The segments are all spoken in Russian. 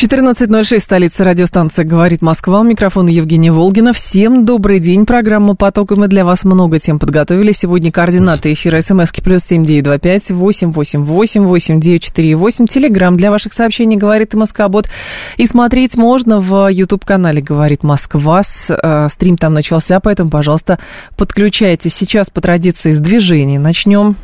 14.06, столица радиостанция «Говорит Москва». У микрофона Евгения Волгина. Всем добрый день. Программа «Поток». И мы для вас много тем подготовили. Сегодня координаты эфира СМСки плюс семь девять два пять восемь восемь восемь восемь девять четыре восемь. Телеграмм для ваших сообщений «Говорит Москва-бот». И смотреть можно в YouTube-канале «Говорит Москва». Э, стрим там начался, поэтому, пожалуйста, подключайтесь. Сейчас по традиции с движения начнем.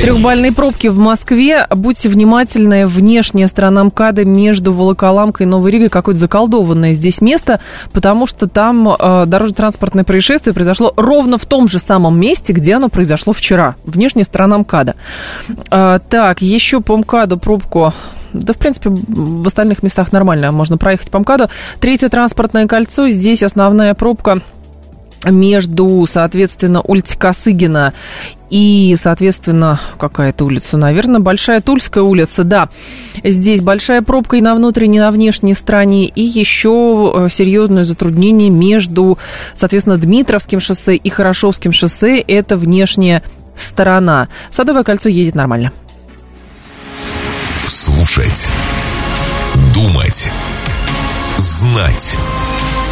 Трехбальные пробки в Москве. Будьте внимательны. Внешняя сторона МКАДа между Волоколамкой и Новой Ригой какое-то заколдованное здесь место, потому что там э, дорожно-транспортное происшествие произошло ровно в том же самом месте, где оно произошло вчера. Внешняя сторона МКАДа. Э, так, еще по МКАДу пробку да, в принципе, в остальных местах нормально можно проехать по МКАДу. Третье транспортное кольцо. Здесь основная пробка между, соответственно, улицей Косыгина и, соответственно, какая-то улица, наверное, Большая Тульская улица, да. Здесь большая пробка и на внутренней, и на внешней стороне, и еще э, серьезное затруднение между, соответственно, Дмитровским шоссе и Хорошовским шоссе, это внешняя сторона. Садовое кольцо едет нормально. Слушать. Думать. Знать.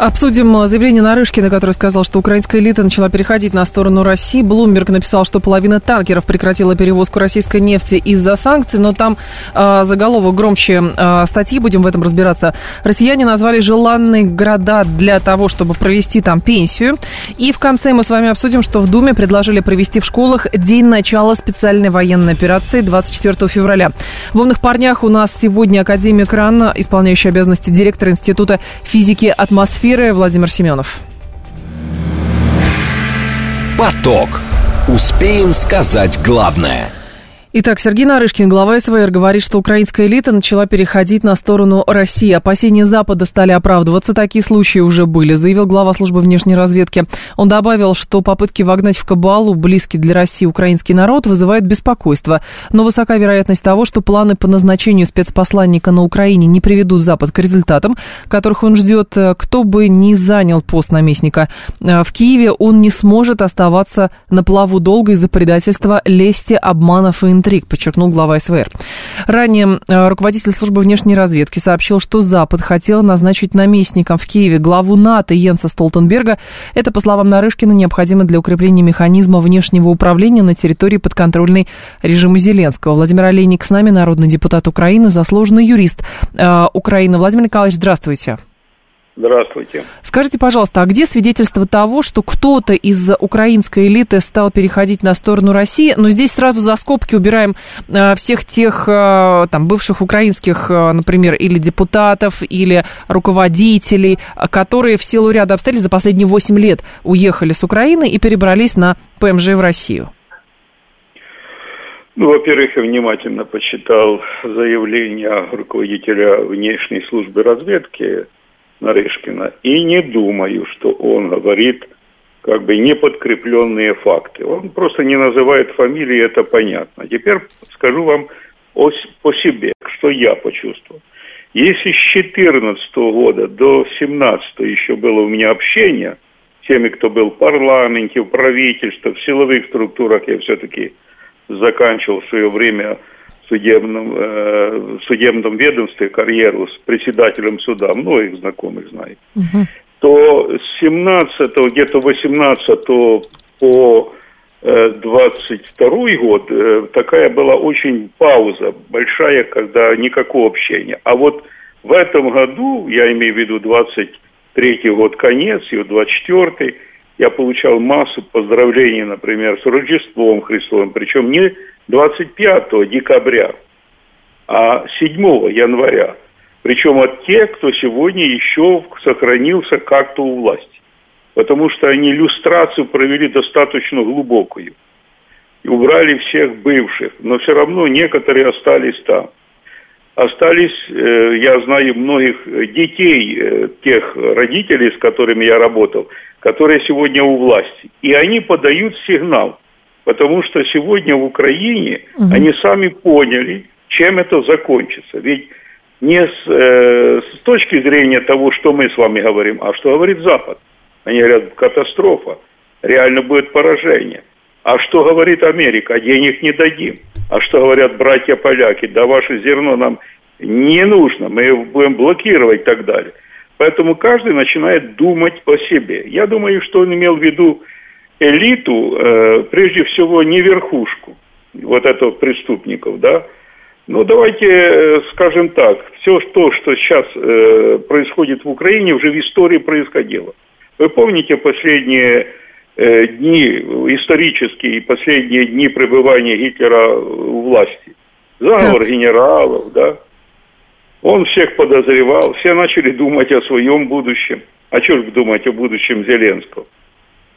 Обсудим заявление Нарышкина, который сказал, что украинская элита начала переходить на сторону России. Блумберг написал, что половина танкеров прекратила перевозку российской нефти из-за санкций, но там э, заголовок громче э, статьи, будем в этом разбираться. Россияне назвали желанные города для того, чтобы провести там пенсию. И в конце мы с вами обсудим, что в Думе предложили провести в школах день начала специальной военной операции 24 февраля. В «Умных парнях» у нас сегодня академик РАН, исполняющий обязанности директора Института физики атмосферы эфира Владимир Семенов. Поток. Успеем сказать главное – Итак, Сергей Нарышкин, глава СВР, говорит, что украинская элита начала переходить на сторону России. Опасения Запада стали оправдываться. Такие случаи уже были, заявил глава службы внешней разведки. Он добавил, что попытки вогнать в кабалу близкий для России украинский народ вызывают беспокойство. Но высока вероятность того, что планы по назначению спецпосланника на Украине не приведут Запад к результатам, которых он ждет. Кто бы ни занял пост наместника э, в Киеве, он не сможет оставаться на плаву долго из-за предательства, лести, обманов и интриг, подчеркнул глава СВР. Ранее э, руководитель службы внешней разведки сообщил, что Запад хотел назначить наместником в Киеве главу НАТО Йенса Столтенберга. Это, по словам Нарышкина, необходимо для укрепления механизма внешнего управления на территории подконтрольной режиму Зеленского. Владимир Олейник с нами, народный депутат Украины, заслуженный юрист э, Украины. Владимир Николаевич, здравствуйте. Здравствуйте. Скажите, пожалуйста, а где свидетельство того, что кто-то из украинской элиты стал переходить на сторону России? Но здесь сразу за скобки убираем э, всех тех э, там бывших украинских, э, например, или депутатов, или руководителей, которые в силу ряда обстоятельств за последние 8 лет уехали с Украины и перебрались на ПМЖ в Россию. Ну, во-первых, я внимательно почитал заявление руководителя внешней службы разведки Нарышкина. И не думаю, что он говорит как бы неподкрепленные факты. Он просто не называет фамилии, это понятно. Теперь скажу вам о, по себе, что я почувствовал. Если с 2014 года до 2017 еще было у меня общение с теми, кто был в парламенте, в правительстве, в силовых структурах, я все-таки заканчивал в свое время судебном, э, судебном ведомстве карьеру с председателем суда, многих знакомых знает, угу. то с 17 где-то 18 по э, 22 год э, такая была очень пауза большая, когда никакого общения. А вот в этом году, я имею в виду 23 год конец, и 24 я получал массу поздравлений, например, с Рождеством Христовым, причем не 25 декабря, а 7 января. Причем от тех, кто сегодня еще сохранился как-то у власти. Потому что они иллюстрацию провели достаточно глубокую. И убрали всех бывших, но все равно некоторые остались там. остались, э, я знаю многих детей, э, тех родителей, с которыми я работал, которые сегодня у власти. И они подают сигнал, потому что сегодня в Украине угу. они сами поняли, чем это закончится. Ведь не с, э, с точки зрения того, что мы с вами говорим, а что говорит Запад. Они говорят, катастрофа, реально будет поражение. А что говорит Америка? Денег не дадим. А что говорят братья-поляки? Да ваше зерно нам не нужно, мы его будем блокировать и так далее. Поэтому каждый начинает думать о себе. Я думаю, что он имел в виду элиту, э, прежде всего не верхушку вот этого преступников, да. Ну, давайте э, скажем так, все то, что сейчас э, происходит в Украине, уже в истории происходило. Вы помните последние дни, исторические последние дни пребывания Гитлера у власти? Заговор так. генералов, да? Он всех подозревал, все начали думать о своем будущем. А что же думать о будущем Зеленского?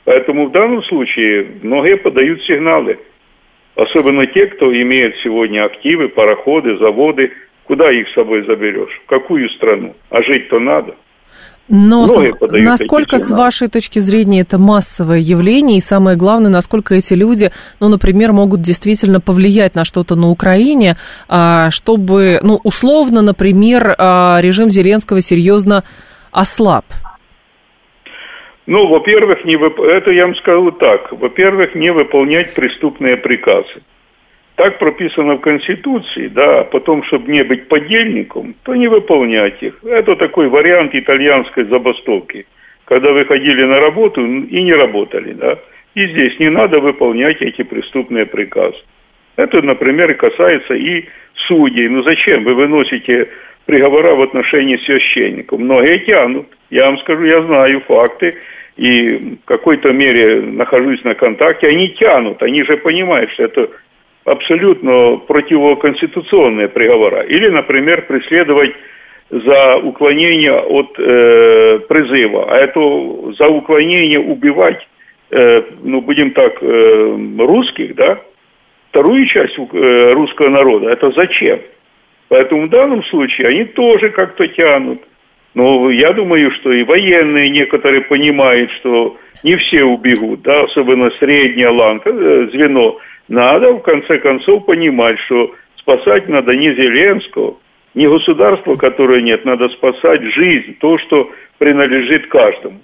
Поэтому в данном случае многие подают сигналы. Особенно те, кто имеет сегодня активы, пароходы, заводы. Куда их с собой заберешь? В какую страну? А жить-то надо. Но насколько, с вашей точки зрения, это массовое явление, и самое главное, насколько эти люди, ну, например, могут действительно повлиять на что-то на Украине, а, чтобы, ну, условно, например, а, режим Зеленского серьезно ослаб? Ну, во-первых, не вып... это я вам скажу так. Во-первых, не выполнять преступные приказы. Так прописано в Конституции, да, а потом, чтобы не быть подельником, то не выполнять их. Это такой вариант итальянской забастовки, когда вы ходили на работу и не работали, да. И здесь не надо выполнять эти преступные приказы. Это, например, касается и судей. Ну зачем вы выносите приговора в отношении священников? Многие тянут. Я вам скажу, я знаю факты и в какой-то мере нахожусь на контакте. Они тянут, они же понимают, что это абсолютно противоконституционные приговора. Или, например, преследовать за уклонение от э, призыва, а это за уклонение убивать, э, ну, будем так, э, русских, да, вторую часть э, русского народа, это зачем? Поэтому в данном случае они тоже как-то тянут. Но я думаю, что и военные некоторые понимают, что не все убегут, да, особенно средняя ланка, э, звено – надо, в конце концов, понимать, что спасать надо не Зеленского, не государство, которое нет, надо спасать жизнь, то, что принадлежит каждому.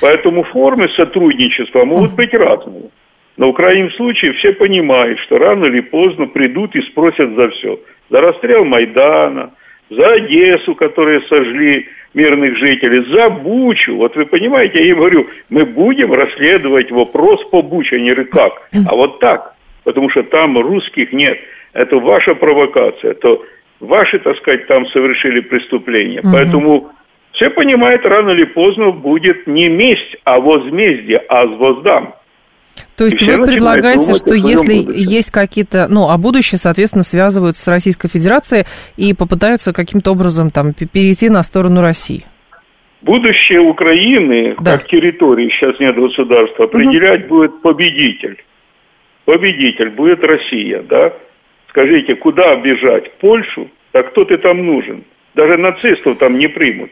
Поэтому формы сотрудничества могут быть разные. Но в крайнем случае все понимают, что рано или поздно придут и спросят за все. За расстрел Майдана, за Одессу, которые сожгли мирных жителей, за Бучу. Вот вы понимаете, я им говорю, мы будем расследовать вопрос по Буче, а не как, а вот так потому что там русских нет. Это ваша провокация, это ваши, так сказать, там совершили преступление. Угу. Поэтому все понимают, рано или поздно будет не месть, а возмездие, а воздам. То есть вы предлагаете, что если будущем. есть какие-то, ну, а будущее, соответственно, связывают с Российской Федерацией и попытаются каким-то образом там перейти на сторону России? Будущее Украины, да. как территории, сейчас нет государства, определять угу. будет победитель победитель будет Россия, да? Скажите, куда бежать? В Польшу? Так кто ты там нужен? Даже нацистов там не примут.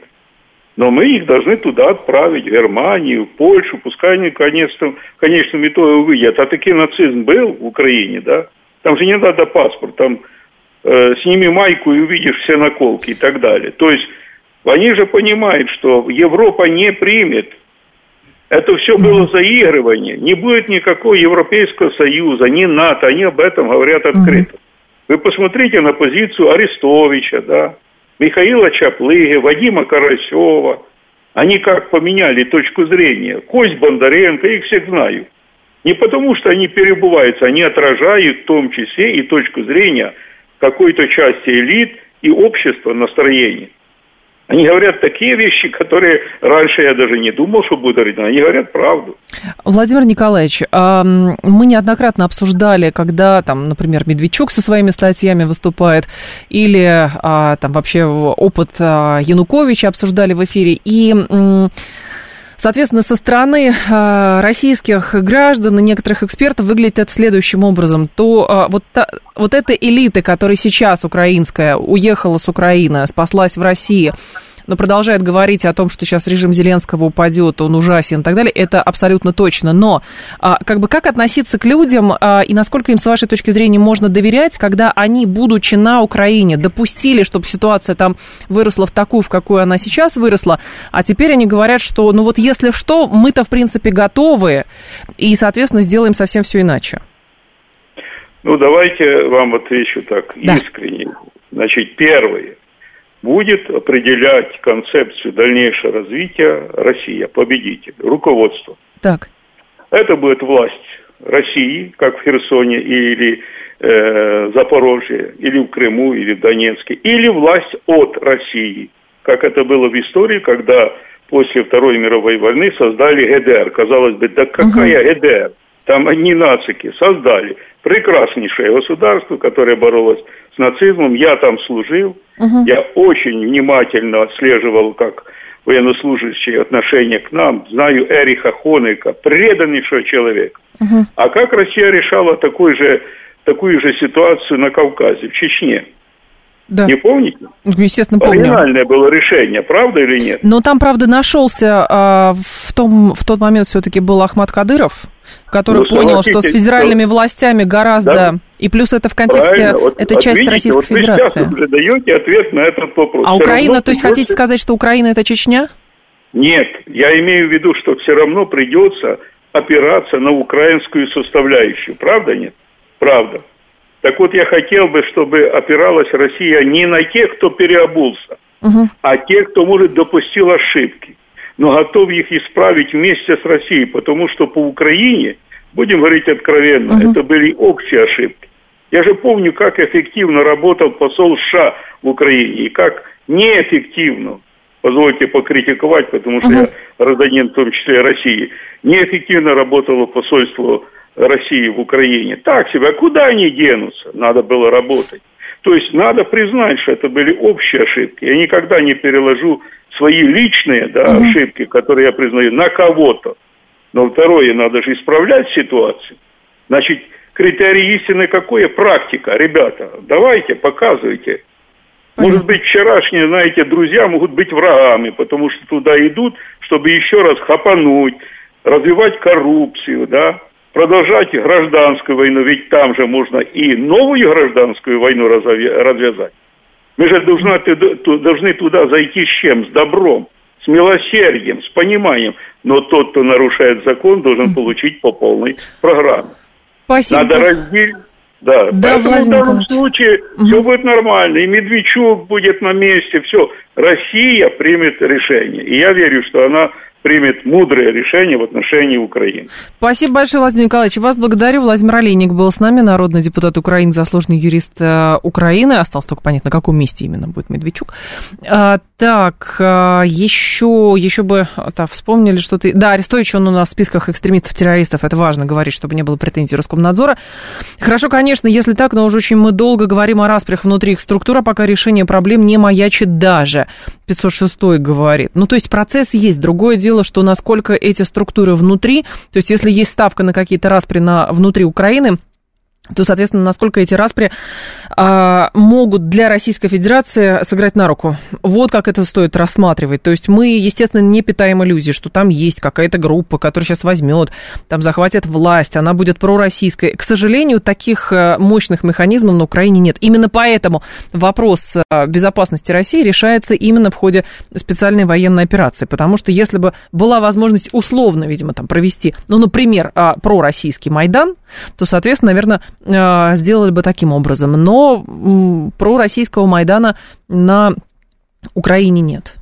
Но мы их должны туда отправить, в Германию, в Польшу, пускай они конечно, конечном итоге увидят. А таки нацизм был в Украине, да? Там же не надо паспорт, там э, сними майку и увидишь все наколки и так далее. То есть они же понимают, что Европа не примет это все было заигрывание. Не будет никакого Европейского Союза, ни НАТО. Они об этом говорят открыто. Вы посмотрите на позицию Арестовича, да, Михаила Чаплыги, Вадима Карасева. Они как поменяли точку зрения. Кость Бондаренко, их всех знаю. Не потому, что они перебываются, они отражают в том числе и точку зрения какой-то части элит и общества настроения. Они говорят такие вещи, которые раньше я даже не думал, что будут говорить, они говорят правду. Владимир Николаевич, мы неоднократно обсуждали, когда, там, например, Медведчук со своими статьями выступает, или а, там вообще опыт а, Януковича обсуждали в эфире, и Соответственно, со стороны э, российских граждан и некоторых экспертов выглядит это следующим образом. То э, вот, вот эта элита, которая сейчас украинская, уехала с Украины, спаслась в России, но продолжает говорить о том, что сейчас режим Зеленского упадет, он ужасен и так далее, это абсолютно точно. Но а, как бы как относиться к людям а, и насколько им, с вашей точки зрения, можно доверять, когда они, будучи на Украине, допустили, чтобы ситуация там выросла в такую, в какую она сейчас выросла, а теперь они говорят, что, ну вот если что, мы-то, в принципе, готовы, и, соответственно, сделаем совсем все иначе. Ну, давайте вам отвечу так да. искренне. Значит, первое будет определять концепцию дальнейшего развития Россия, победитель, руководство. Так. Это будет власть России, как в Херсоне или э, Запорожье, или в Крыму, или в Донецке, или власть от России, как это было в истории, когда после Второй мировой войны создали ГДР. Казалось бы, да какая угу. ГДР? Там одни нацики создали прекраснейшее государство, которое боролось с нацизмом. Я там служил, угу. я очень внимательно отслеживал, как военнослужащие отношения к нам. Знаю Эриха Хонека, преданнейшего человека. Угу. А как Россия решала такой же, такую же ситуацию на Кавказе, в Чечне? Да. Не помните? Естественно, помню. Оригинальное было решение, правда или нет? Но там, правда, нашелся а, в, том, в тот момент все-таки был Ахмад Кадыров, который ну, понял, что с федеральными что... властями гораздо... Да? И плюс это в контексте, вот, это часть видите, Российской вот Федерации. Вы даете ответ на этот вопрос. А все Украина, то есть придется... хотите сказать, что Украина это Чечня? Нет, я имею в виду, что все равно придется опираться на украинскую составляющую. Правда нет? Правда. Так вот, я хотел бы, чтобы опиралась Россия не на тех, кто переобулся, угу. а тех, кто, может, допустил ошибки, но готов их исправить вместе с Россией, потому что по Украине, будем говорить откровенно, угу. это были общие ошибки. Я же помню, как эффективно работал посол США в Украине и как неэффективно, позвольте покритиковать, потому что угу. я гражданин в том числе России, неэффективно работало посольство России в Украине. Так себе, а куда они денутся? Надо было работать. То есть надо признать, что это были общие ошибки. Я никогда не переложу свои личные да, угу. ошибки, которые я признаю, на кого-то. Но второе, надо же исправлять ситуацию. Значит, критерий истины какое? Практика. Ребята, давайте, показывайте. Может быть, вчерашние, знаете, друзья могут быть врагами, потому что туда идут, чтобы еще раз хапануть, развивать коррупцию, да, продолжать гражданскую войну, ведь там же можно и новую гражданскую войну развязать. Мы же должны, должны туда зайти с чем? С добром, с милосердием, с пониманием. Но тот, кто нарушает закон, должен получить по полной программе. Спасибо. Надо разделить. Да, да поэтому в данном случае угу. все будет нормально. И Медведчук будет на месте, все. Россия примет решение. И я верю, что она примет мудрое решение в отношении Украины. Спасибо большое, Владимир Николаевич. Вас благодарю. Владимир Олейник был с нами, народный депутат Украины, заслуженный юрист э, Украины. Осталось только понять, на каком месте именно будет Медведчук. А, так, а, еще, еще бы так, вспомнили что-то. Да, Арестович, он у нас в списках экстремистов-террористов. Это важно говорить, чтобы не было претензий Роскомнадзора. Хорошо, конечно, если так, но уже очень мы долго говорим о распрях внутри их структур, а пока решение проблем не маячит даже. 506 говорит. Ну, то есть процесс есть. Другое дело, дело, что насколько эти структуры внутри, то есть если есть ставка на какие-то распри на, внутри Украины, то, соответственно, насколько эти распри а, могут для Российской Федерации сыграть на руку. Вот как это стоит рассматривать. То есть мы, естественно, не питаем иллюзии, что там есть какая-то группа, которая сейчас возьмет, там захватит власть, она будет пророссийской. К сожалению, таких э, мощных механизмов на Украине нет. Именно поэтому вопрос э, безопасности России решается именно в ходе специальной военной операции. Потому что если бы была возможность условно, видимо, там провести, ну, например, а, пророссийский Майдан, то, соответственно, наверное, сделали бы таким образом. Но про российского Майдана на Украине нет.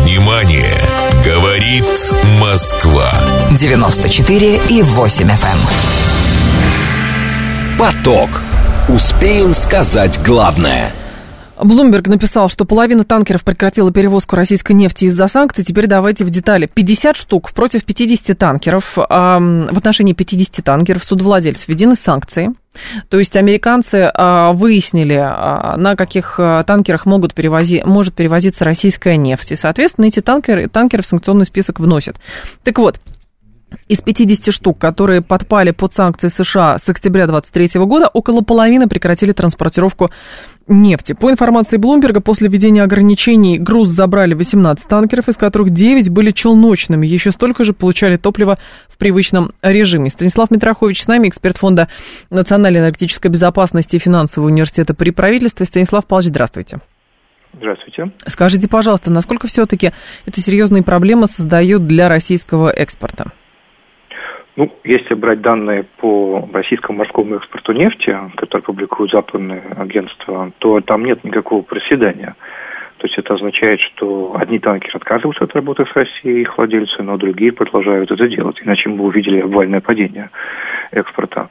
Внимание! Говорит Москва. 94 и 8 FM. Эм. Поток. Успеем сказать главное – Блумберг написал, что половина танкеров прекратила перевозку российской нефти из-за санкций. Теперь давайте в детали. 50 штук против 50 танкеров. В отношении 50 танкеров судовладельцев введены санкции. То есть американцы а, выяснили, а, на каких а, танкерах могут перевози, может перевозиться российская нефть. И, соответственно, эти танкеры, танкеры в санкционный список вносят. Так вот, из 50 штук, которые подпали под санкции США с октября 2023 года, около половины прекратили транспортировку нефти. По информации Блумберга, после введения ограничений груз забрали 18 танкеров, из которых 9 были челночными. Еще столько же получали топливо в привычном режиме. Станислав Митрохович с нами, эксперт Фонда национальной энергетической безопасности и финансового университета при правительстве. Станислав Павлович, здравствуйте. Здравствуйте. Скажите, пожалуйста, насколько все-таки это серьезные проблемы создают для российского экспорта? Ну, если брать данные по российскому морскому экспорту нефти, которые публикуют западные агентства, то там нет никакого проседания. То есть это означает, что одни танкеры отказываются от работы с Россией, их владельцы, но другие продолжают это делать. Иначе мы бы увидели обвальное падение экспорта.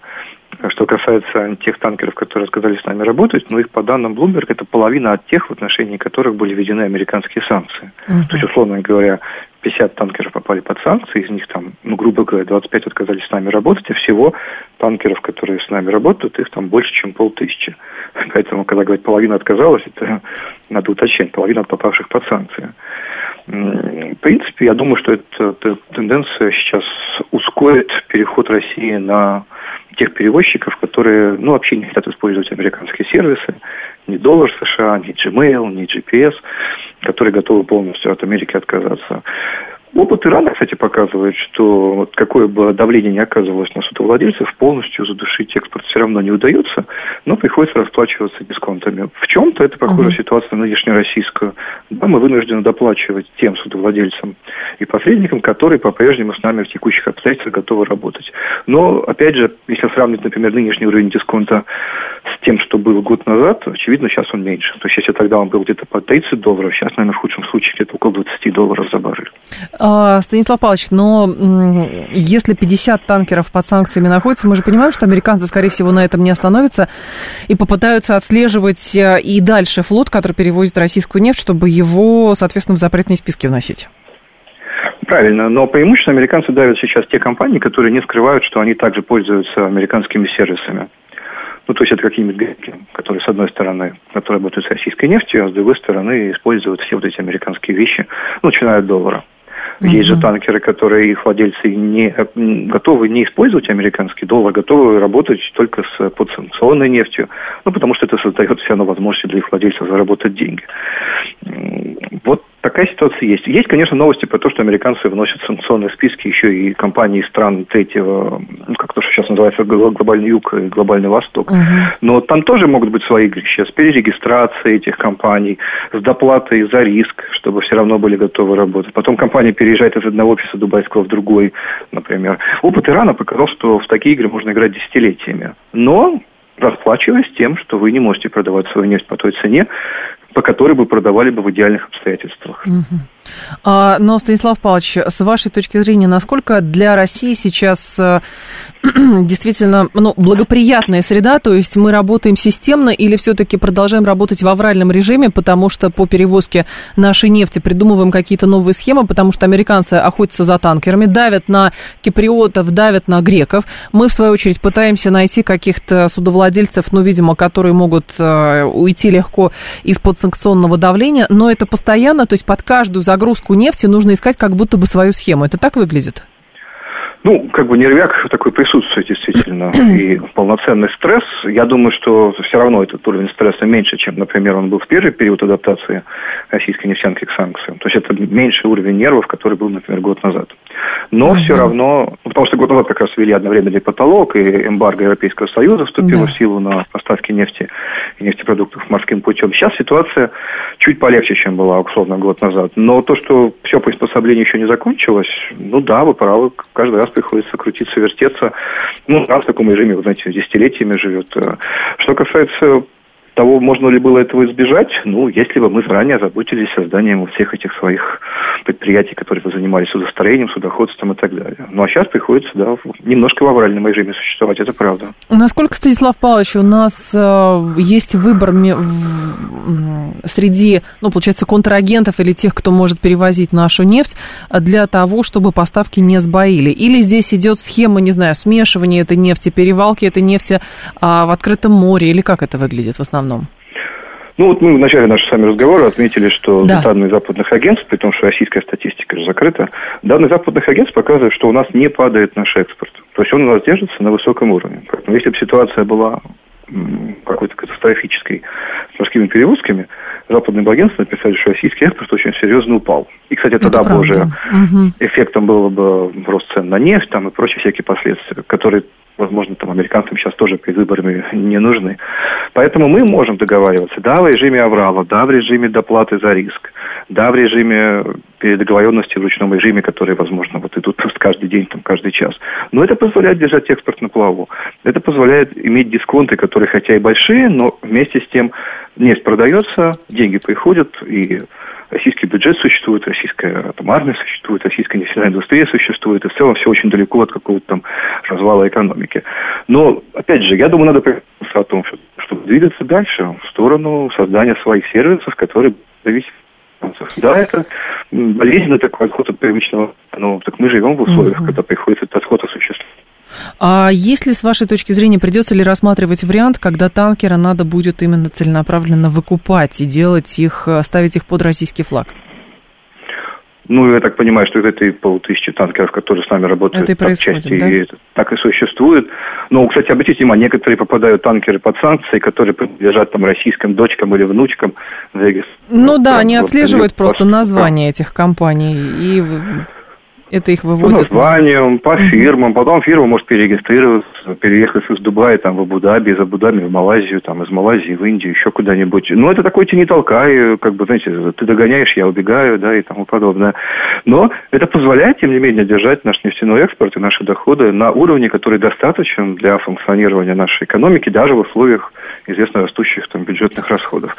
Что касается тех танкеров, которые отказались с нами работать, ну, их по данным Bloomberg, это половина от тех, в отношении которых были введены американские санкции. Uh-huh. То есть, условно говоря, 50 танкеров попали под санкции, из них там, ну, грубо говоря, 25 отказались с нами работать, а всего танкеров, которые с нами работают, их там больше, чем полтысячи. Поэтому, когда говорят, половина отказалась, это надо уточнять, половина от попавших под санкции. В принципе, я думаю, что эта тенденция сейчас ускорит переход России на тех перевозчиков, которые ну, вообще не хотят использовать американские сервисы, ни доллар США, ни Gmail, ни GPS, которые готовы полностью от Америки отказаться. Опыт Ирана, кстати, показывает, что вот какое бы давление ни оказывалось на судовладельцев, полностью задушить экспорт все равно не удается, но приходится расплачиваться дисконтами. В чем-то это похожая uh-huh. ситуация на нынешнероссийскую. Да, мы вынуждены доплачивать тем судовладельцам и посредникам, которые по-прежнему с нами в текущих обстоятельствах готовы работать. Но, опять же, если сравнить, например, нынешний уровень дисконта с тем, что был год назад, очевидно, сейчас он меньше. То есть, если тогда он был где-то по 30 долларов, сейчас, наверное, в худшем случае где-то около 20 долларов за баррель. А, Станислав Павлович, но если 50 танкеров под санкциями находятся, мы же понимаем, что американцы, скорее всего, на этом не остановятся и попытаются отслеживать э, и дальше флот, который перевозит российскую нефть, чтобы его, соответственно, в запретные списки вносить. Правильно, но преимущественно американцы давят сейчас те компании, которые не скрывают, что они также пользуются американскими сервисами. Ну, то есть это какие-нибудь греки, которые, с одной стороны, которые работают с российской нефтью, а с другой стороны используют все вот эти американские вещи, ну, начиная от доллара. Uh-huh. Есть же танкеры, которые их владельцы не готовы не использовать американский доллар, готовы работать только с подсанкционной нефтью, ну, потому что это создает все равно возможности для их владельцев заработать деньги. Такая ситуация есть. Есть, конечно, новости про то, что американцы вносят санкционные списки еще и компании стран третьего, ну, как то, что сейчас называется глобальный юг и глобальный восток. Uh-huh. Но там тоже могут быть свои игрища с перерегистрацией этих компаний, с доплатой за риск, чтобы все равно были готовы работать. Потом компания переезжает из одного офиса дубайского в другой, например. Опыт Ирана показал, что в такие игры можно играть десятилетиями. Но расплачиваясь тем, что вы не можете продавать свою нефть по той цене, по которой бы продавали бы в идеальных обстоятельствах. Угу. А, но, Станислав Павлович, с вашей точки зрения, насколько для России сейчас э, действительно ну, благоприятная среда, то есть мы работаем системно или все-таки продолжаем работать в авральном режиме, потому что по перевозке нашей нефти придумываем какие-то новые схемы, потому что американцы охотятся за танкерами, давят на киприотов, давят на греков. Мы, в свою очередь, пытаемся найти каких-то судовладельцев, ну, видимо, которые могут э, уйти легко из-под санкционного давления, но это постоянно, то есть под каждую загрузку загрузку нефти нужно искать как будто бы свою схему. Это так выглядит? Ну, как бы нервяк такой присутствует действительно. И полноценный стресс, я думаю, что все равно этот уровень стресса меньше, чем, например, он был в первый период адаптации российской нефтянки к санкциям. То есть это меньший уровень нервов, который был, например, год назад. Но uh-huh. все равно, потому что год назад как раз ввели одновременный потолок, и эмбарго Европейского Союза вступила uh-huh. в силу на поставки нефти и нефтепродуктов морским путем. Сейчас ситуация чуть полегче, чем была, условно, год назад. Но то, что все приспособление еще не закончилось, ну да, вы правы, каждый раз приходится крутиться, вертеться. Ну, раз в таком режиме, вы знаете, десятилетиями живет. Что касается того, можно ли было этого избежать, ну, если бы мы заранее озаботились созданием всех этих своих предприятий, которые бы занимались судостроением, судоходством и так далее. Ну, а сейчас приходится, да, немножко в авральном режиме существовать, это правда. Насколько, Станислав Павлович, у нас э, есть выбор среди, ну, получается, контрагентов или тех, кто может перевозить нашу нефть для того, чтобы поставки не сбоили? Или здесь идет схема, не знаю, смешивания этой нефти, перевалки этой нефти а, в открытом море, или как это выглядит в основном? Ну вот мы в начале нашего с вами разговора отметили, что да. данные западных агентств, при том, что российская статистика же закрыта, данные западных агентств показывают, что у нас не падает наш экспорт. То есть он у нас держится на высоком уровне. Поэтому если бы ситуация была какой-то катастрофической с морскими перевозками, западные агентства написали, что российский экспорт очень серьезно упал. И, кстати, тогда бы уже угу. эффектом было бы рост цен на нефть там, и прочие всякие последствия, которые возможно, там американцам сейчас тоже перед выборами не нужны. Поэтому мы можем договариваться, да, в режиме аврала, да, в режиме доплаты за риск, да, в режиме передоговоренности в ручном режиме, которые, возможно, вот идут просто каждый день, там, каждый час. Но это позволяет держать экспорт на плаву. Это позволяет иметь дисконты, которые хотя и большие, но вместе с тем нефть продается, деньги приходят, и российский бюджет существует, российская там, армия существует, российская нефтяная индустрия существует, и в целом все очень далеко от какого-то там развала экономики. Но, опять же, я думаю, надо о том, чтобы двигаться дальше в сторону создания своих сервисов, которые зависят да, это болезненный такой отход от привычного. Ну, так мы живем в условиях, когда приходится этот отход осуществлять. А если, с вашей точки зрения, придется ли рассматривать вариант, когда танкеры надо будет именно целенаправленно выкупать и делать их, ставить их под российский флаг? Ну, я так понимаю, что это и полтысячи танкеров, которые с нами работают, это и так, части, да? и так и существует. Но, кстати, обратите внимание, некоторые попадают танкеры под санкции, которые принадлежат там российским дочкам или внучкам. Ну да, они отслеживают просто название этих компаний и это их выводит? По названиям, по фирмам. Потом фирма может перерегистрироваться, переехать из Дубая там, в Абу-Даби, из Абу-Даби в Малайзию, там, из Малайзии в Индию, еще куда-нибудь. Ну, это такой тяни толкай, как бы, знаете, ты догоняешь, я убегаю, да, и тому подобное. Но это позволяет, тем не менее, держать наш нефтяной экспорт и наши доходы на уровне, который достаточен для функционирования нашей экономики, даже в условиях известно растущих там, бюджетных расходов.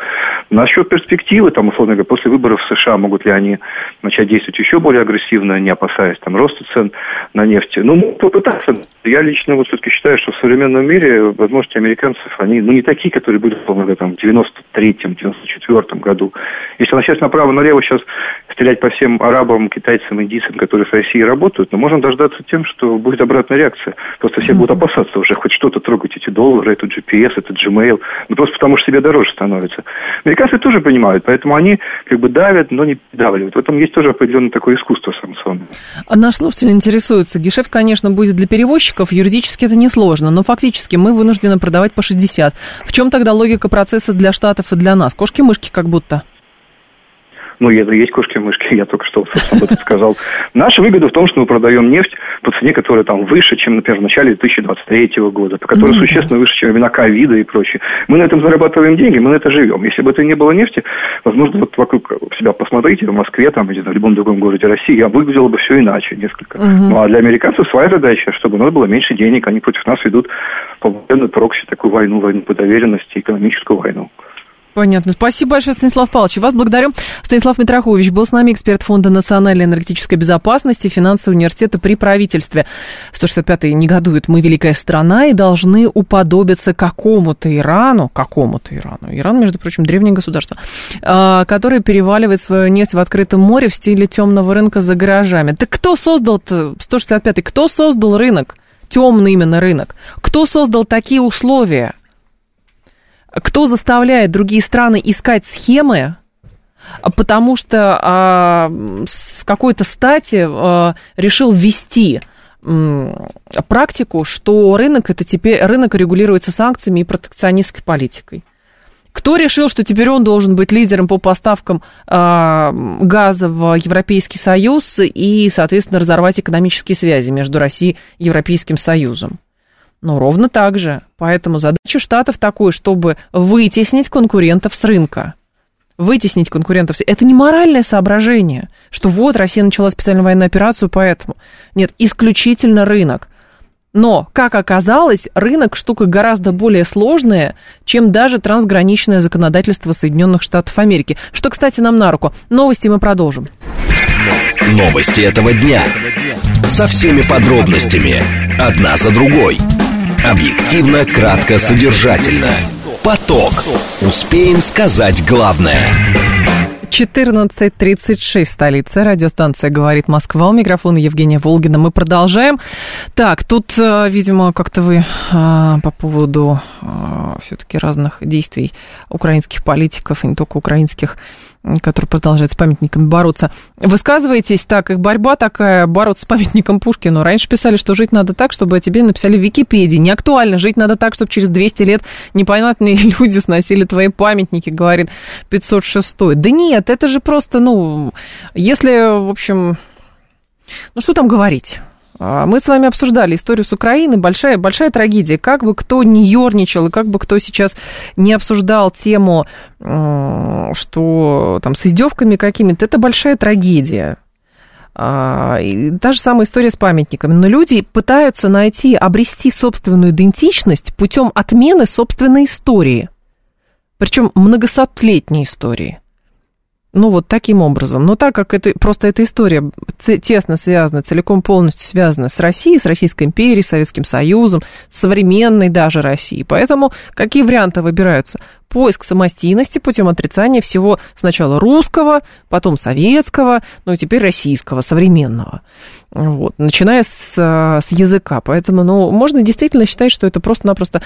Насчет перспективы, там, условно говоря, после выборов в США могут ли они начать действовать еще более агрессивно, не опасаясь опасаясь там роста цен на нефть. Ну, попытаться. Я лично вот все-таки считаю, что в современном мире возможности американцев, они, ну, не такие, которые были, по-моему, там, в 93-м, 94-м году. Если начать направо-налево сейчас стрелять по всем арабам, китайцам, индийцам, которые в России работают, но можно дождаться тем, что будет обратная реакция. Просто все будут опасаться уже хоть что-то трогать, эти доллары, этот GPS, этот Gmail. Ну, просто потому что себе дороже становится. Американцы тоже понимают, поэтому они как бы давят, но не придавливают. В этом есть тоже определенное такое искусство санкционное. А наш слушатель интересуется. Гешефт, конечно, будет для перевозчиков, юридически это несложно, но фактически мы вынуждены продавать по 60. В чем тогда логика процесса для Штатов и для нас? Кошки-мышки как будто. Ну, это есть кошки-мышки, я только что, собственно, об этом сказал. Наша выгода в том, что мы продаем нефть по цене, которая там выше, чем, например, в начале 2023 года, которой ну, существенно выше, чем времена ковида и прочее. Мы на этом зарабатываем деньги, мы на это живем. Если бы это не было нефти, возможно, вот вокруг себя посмотрите, в Москве, там, или в любом другом городе России, а выглядело бы все иначе несколько. Угу. Ну, а для американцев своя задача, чтобы у нас было меньше денег, они против нас ведут полноценную прокси, такую войну, войну по доверенности, экономическую войну. Понятно. Спасибо большое, Станислав Павлович. Вас благодарю. Станислав Митрохович был с нами, эксперт Фонда национальной энергетической безопасности, финансового университета при правительстве. 165-й негодует. Мы великая страна и должны уподобиться какому-то Ирану, какому-то Ирану. Иран, между прочим, древнее государство, а, который переваливает свою нефть в открытом море в стиле темного рынка за гаражами. Так кто создал 165-й? Кто создал рынок? Темный именно рынок. Кто создал такие условия? Кто заставляет другие страны искать схемы, потому что а, с какой-то стати а, решил ввести практику, что рынок это теперь рынок регулируется санкциями и протекционистской политикой. Кто решил, что теперь он должен быть лидером по поставкам э, газа в Европейский Союз и, соответственно, разорвать экономические связи между Россией и Европейским Союзом? Ну, ровно так же. Поэтому задача Штатов такой, чтобы вытеснить конкурентов с рынка. Вытеснить конкурентов. Это не моральное соображение, что вот Россия начала специальную военную операцию, поэтому. Нет, исключительно рынок. Но, как оказалось, рынок штука гораздо более сложная, чем даже трансграничное законодательство Соединенных Штатов Америки. Что, кстати, нам на руку. Новости мы продолжим. Новости этого дня. Со всеми подробностями. Одна за другой. Объективно, кратко, содержательно. Поток. Успеем сказать главное. 14.36, столица. Радиостанция «Говорит Москва». У микрофона Евгения Волгина. Мы продолжаем. Так, тут, э, видимо, как-то вы а, по поводу а, все-таки разных действий украинских политиков, и не только украинских, которые продолжают с памятниками бороться. Высказываетесь так, их борьба такая, бороться с памятником Пушкину. Раньше писали, что жить надо так, чтобы о тебе написали в Википедии. Не актуально. Жить надо так, чтобы через 200 лет непонятные люди сносили твои памятники, говорит 506. Да нет, это же просто, ну, если, в общем, ну что там говорить? А, мы с вами обсуждали историю с Украины, большая, большая трагедия. Как бы кто не ерничал, и как бы кто сейчас не обсуждал тему, что там с издевками какими-то, это большая трагедия. А, и та же самая история с памятниками. Но люди пытаются найти, обрести собственную идентичность путем отмены собственной истории. Причем многосотлетней истории. Ну, вот таким образом. Но так как это, просто эта история тесно связана, целиком полностью связана с Россией, с Российской империей, Советским Союзом, с современной даже Россией. Поэтому какие варианты выбираются? Поиск самостийности путем отрицания всего сначала русского, потом советского, ну и теперь российского, современного. Вот, начиная с, с языка. Поэтому, ну, можно действительно считать, что это просто-напросто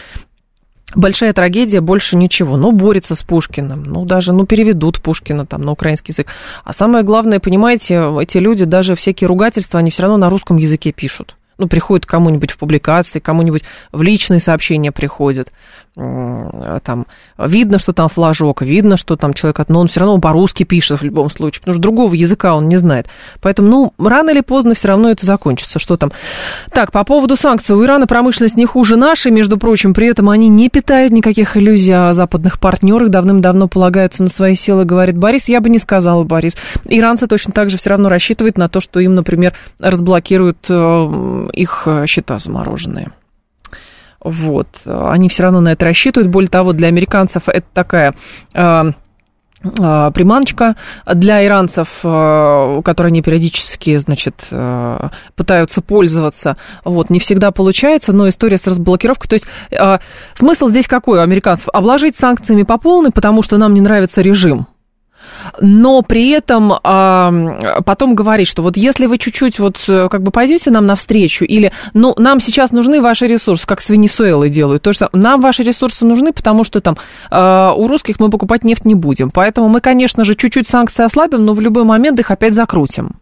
большая трагедия, больше ничего. Ну, борется с Пушкиным, ну, даже, ну, переведут Пушкина там на украинский язык. А самое главное, понимаете, эти люди, даже всякие ругательства, они все равно на русском языке пишут ну, приходит кому-нибудь в публикации, кому-нибудь в личные сообщения приходит, там, видно, что там флажок, видно, что там человек, но он все равно по-русски пишет в любом случае, потому что другого языка он не знает. Поэтому, ну, рано или поздно все равно это закончится, что там. Так, по поводу санкций. У Ирана промышленность не хуже нашей, между прочим, при этом они не питают никаких иллюзий о западных партнерах, давным-давно полагаются на свои силы, говорит Борис. Я бы не сказала, Борис. Иранцы точно так же все равно рассчитывают на то, что им, например, разблокируют э, их э, счета замороженные. Вот. Они все равно на это рассчитывают. Более того, для американцев это такая э, э, приманочка для иранцев, которые они периодически, значит, пытаются пользоваться. Вот, не всегда получается, но история с разблокировкой. То есть смысл здесь какой у американцев? Обложить санкциями по полной, потому что нам не нравится режим но при этом а, потом говорить, что вот если вы чуть-чуть вот э, как бы пойдете нам навстречу, или, ну, нам сейчас нужны ваши ресурсы, как с Венесуэлой делают, то самое, нам ваши ресурсы нужны, потому что там а, у русских мы покупать нефть не будем, поэтому мы, конечно же, чуть-чуть санкции ослабим, но в любой момент их опять закрутим.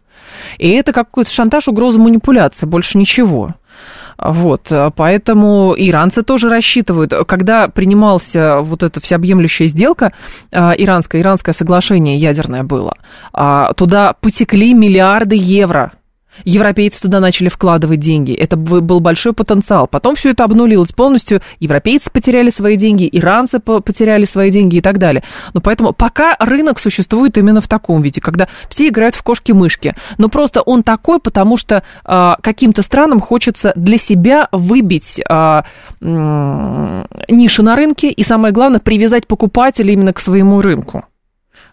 И это какой-то шантаж, угроза, манипуляция, больше ничего. Вот, э, поэтому иранцы тоже рассчитывают. Когда принимался вот эта всеобъемлющая сделка, э, иранское, иранское соглашение ядерное было, а, туда потекли миллиарды евро Европейцы туда начали вкладывать деньги. Это был большой потенциал. Потом все это обнулилось полностью. Европейцы потеряли свои деньги, иранцы потеряли свои деньги и так далее. Но поэтому пока рынок существует именно в таком виде, когда все играют в кошки-мышки. Но просто он такой, потому что а, каким-то странам хочется для себя выбить а, м- ниши на рынке и, самое главное, привязать покупателя именно к своему рынку.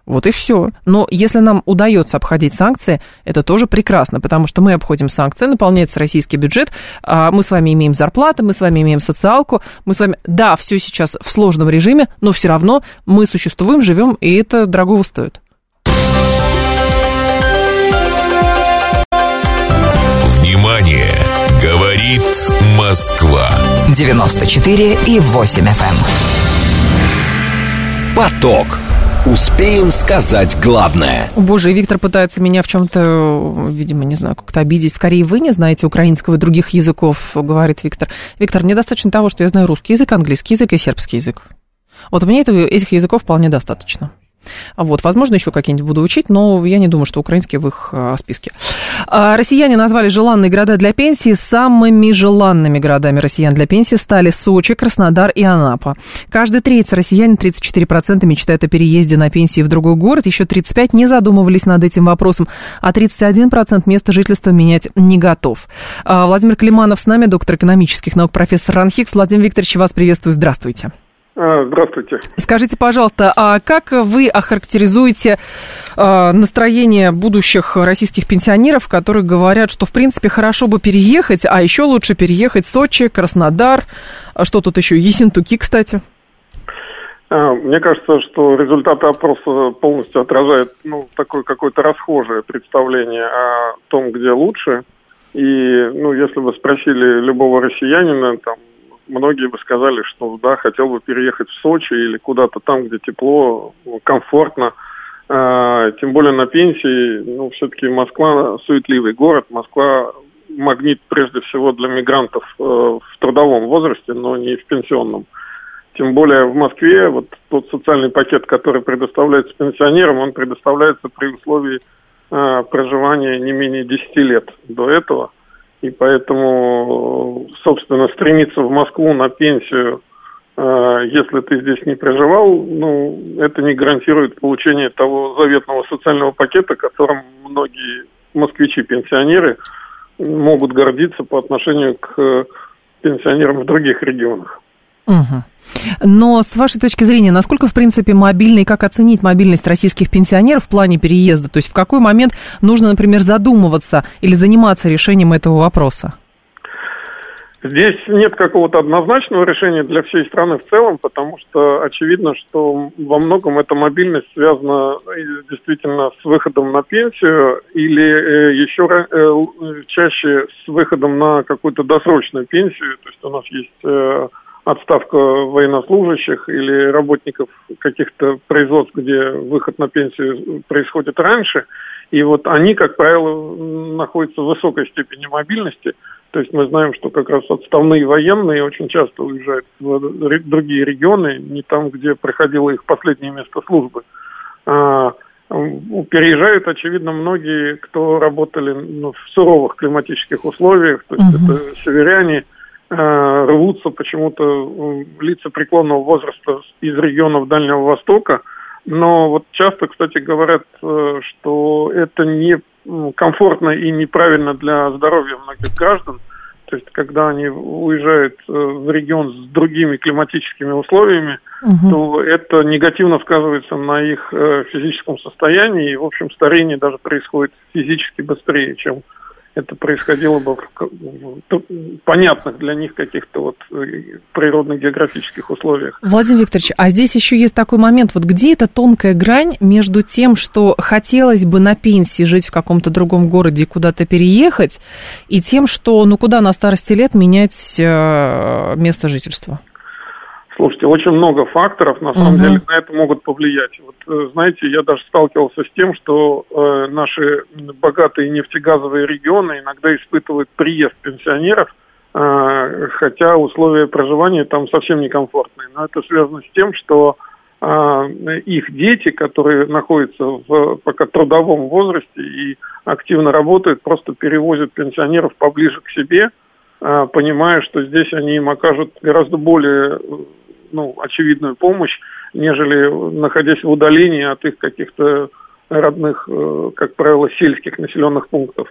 Вот и все. Но если нам удается обходить санкции, это тоже прекрасно, потому что мы обходим санкции, наполняется российский бюджет, а мы с вами имеем зарплаты, мы с вами имеем социалку, мы с вами, да, все сейчас в сложном режиме, но все равно мы существуем, живем, и это дорогого стоит. Внимание! Говорит Москва. 94 и 8 FM. Эм. Поток. Успеем сказать главное. Боже, Виктор пытается меня в чем-то, видимо, не знаю, как-то обидеть. Скорее, вы не знаете украинского и других языков, говорит Виктор. Виктор, мне достаточно того, что я знаю русский язык, английский язык и сербский язык. Вот меня этого, этих языков вполне достаточно. Вот, возможно, еще какие-нибудь буду учить, но я не думаю, что украинский в их а, списке. А, россияне назвали желанные города для пенсии самыми желанными городами россиян для пенсии стали Сочи, Краснодар и Анапа. Каждый третий россиянин, 34% мечтает о переезде на пенсии в другой город, еще 35% не задумывались над этим вопросом, а 31% места жительства менять не готов. А, Владимир Климанов с нами, доктор экономических наук, профессор Ранхикс. Владимир Викторович, вас приветствую, здравствуйте. А, здравствуйте. Скажите, пожалуйста, а как вы охарактеризуете а, настроение будущих российских пенсионеров, которые говорят, что, в принципе, хорошо бы переехать, а еще лучше переехать в Сочи, Краснодар, а что тут еще, Ессентуки, кстати? Мне кажется, что результаты опроса полностью отражают ну, такое какое-то расхожее представление о том, где лучше. И, ну, если бы спросили любого россиянина, там, многие бы сказали, что да, хотел бы переехать в Сочи или куда-то там, где тепло, комфортно. А, тем более на пенсии, ну, все-таки Москва суетливый город, Москва магнит прежде всего для мигрантов э, в трудовом возрасте, но не в пенсионном. Тем более в Москве вот тот социальный пакет, который предоставляется пенсионерам, он предоставляется при условии э, проживания не менее 10 лет до этого – и поэтому, собственно, стремиться в Москву на пенсию, э, если ты здесь не проживал, ну, это не гарантирует получение того заветного социального пакета, которым многие москвичи-пенсионеры могут гордиться по отношению к пенсионерам в других регионах. Угу. Но с вашей точки зрения, насколько, в принципе, мобильно и как оценить мобильность российских пенсионеров в плане переезда? То есть в какой момент нужно, например, задумываться или заниматься решением этого вопроса? Здесь нет какого-то однозначного решения для всей страны в целом, потому что очевидно, что во многом эта мобильность связана э, действительно с выходом на пенсию или э, еще э, чаще с выходом на какую-то досрочную пенсию. То есть у нас есть отставка военнослужащих или работников каких-то производств, где выход на пенсию происходит раньше. И вот они, как правило, находятся в высокой степени мобильности. То есть мы знаем, что как раз отставные военные очень часто уезжают в другие регионы, не там, где проходило их последнее место службы. А, переезжают, очевидно, многие, кто работали ну, в суровых климатических условиях, то есть угу. это северяне – рвутся почему-то э, лица преклонного возраста из регионов Дальнего Востока. Но вот часто, кстати, говорят, э, что это не комфортно и неправильно для здоровья многих граждан. То есть, когда они уезжают в регион с другими климатическими условиями, угу. то это негативно сказывается на их физическом состоянии. И, в общем, старение даже происходит физически быстрее, чем это происходило бы в понятных для них каких-то вот э, природных географических условиях. Владимир Викторович, а здесь еще есть такой момент, вот где эта тонкая грань между тем, что хотелось бы на пенсии жить в каком-то другом городе и куда-то переехать, и тем, что ну куда на старости лет менять э, место жительства? Слушайте, очень много факторов, на самом угу. деле, на это могут повлиять. Вот, э, знаете, я даже сталкивался с тем, что э, наши богатые нефтегазовые регионы иногда испытывают приезд пенсионеров, э, хотя условия проживания там совсем некомфортные. Но это связано с тем, что э, их дети, которые находятся в пока трудовом возрасте и активно работают, просто перевозят пенсионеров поближе к себе, э, понимая, что здесь они им окажут гораздо более ну, очевидную помощь, нежели находясь в удалении от их каких-то родных, э, как правило, сельских населенных пунктов.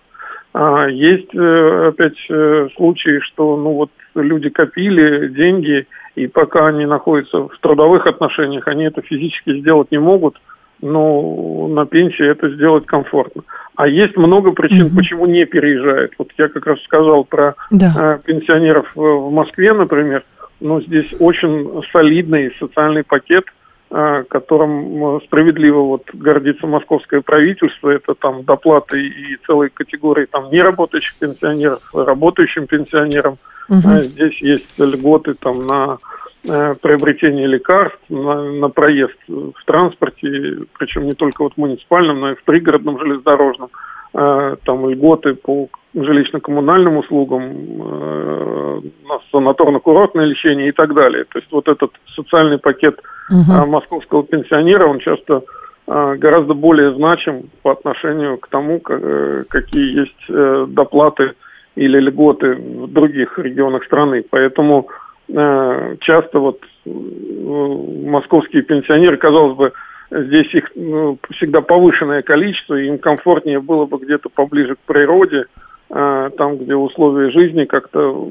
А есть э, опять э, случаи, что ну вот люди копили деньги, и пока они находятся в трудовых отношениях, они это физически сделать не могут, но на пенсии это сделать комфортно. А есть много причин, угу. почему не переезжают. Вот я как раз сказал про да. пенсионеров в Москве, например ну, здесь очень солидный социальный пакет, а, которым справедливо вот гордится московское правительство. Это там доплаты и целой категории там неработающих пенсионеров, работающим пенсионерам. Угу. Здесь есть льготы там на э, приобретение лекарств, на, на проезд в транспорте, причем не только вот муниципальном, но и в пригородном железнодорожном. А, там льготы по жилищно-коммунальным услугам, э, на санаторно-курортное лечение и так далее. То есть вот этот социальный пакет угу. московского пенсионера, он часто гораздо более значим по отношению к тому, какие есть доплаты или льготы в других регионах страны. Поэтому часто вот московские пенсионеры, казалось бы, здесь их ну, всегда повышенное количество, и им комфортнее было бы где-то поближе к природе, а, там, где условия жизни как-то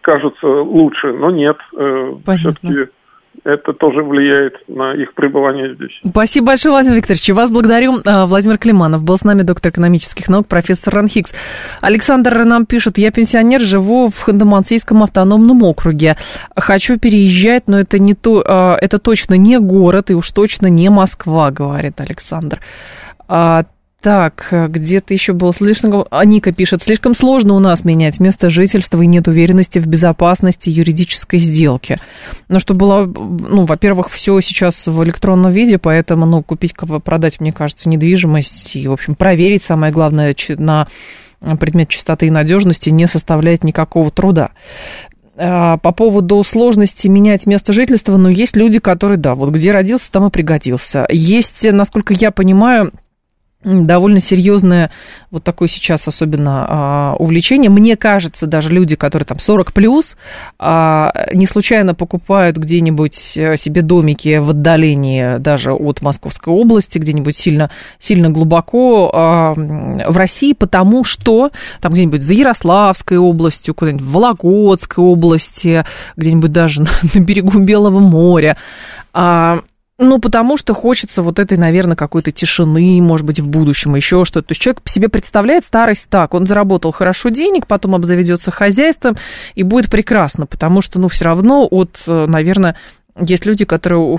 кажутся лучше, но нет, э, все-таки это тоже влияет на их пребывание здесь. Спасибо большое, Владимир Викторович. Вас благодарю. А, Владимир Климанов был с нами, доктор экономических наук, профессор Ранхикс. Александр нам пишет, я пенсионер, живу в Ханты-Мансийском автономном округе. Хочу переезжать, но это, не то, а, это точно не город и уж точно не Москва, говорит Александр. Так, где-то еще было слишком... А Ника пишет, слишком сложно у нас менять место жительства и нет уверенности в безопасности юридической сделки. Но что было, ну, во-первых, все сейчас в электронном виде, поэтому, ну, купить, продать, мне кажется, недвижимость и, в общем, проверить, самое главное, на предмет чистоты и надежности не составляет никакого труда а, по поводу сложности менять место жительства, ну, есть люди, которые, да, вот где родился, там и пригодился. Есть, насколько я понимаю, довольно серьезное вот такое сейчас особенно а, увлечение. Мне кажется, даже люди, которые там 40 плюс, а, не случайно покупают где-нибудь э, себе домики в отдалении даже от Московской области, где-нибудь сильно, сильно глубоко а, в России, потому что там где-нибудь за Ярославской областью, куда-нибудь в Вологодской области, где-нибудь даже на, берегу Белого моря, ну, потому что хочется вот этой, наверное, какой-то тишины, может быть, в будущем, еще что-то. То есть человек себе представляет старость так, он заработал хорошо денег, потом обзаведется хозяйством, и будет прекрасно, потому что, ну, все равно от, э, наверное, есть люди, которые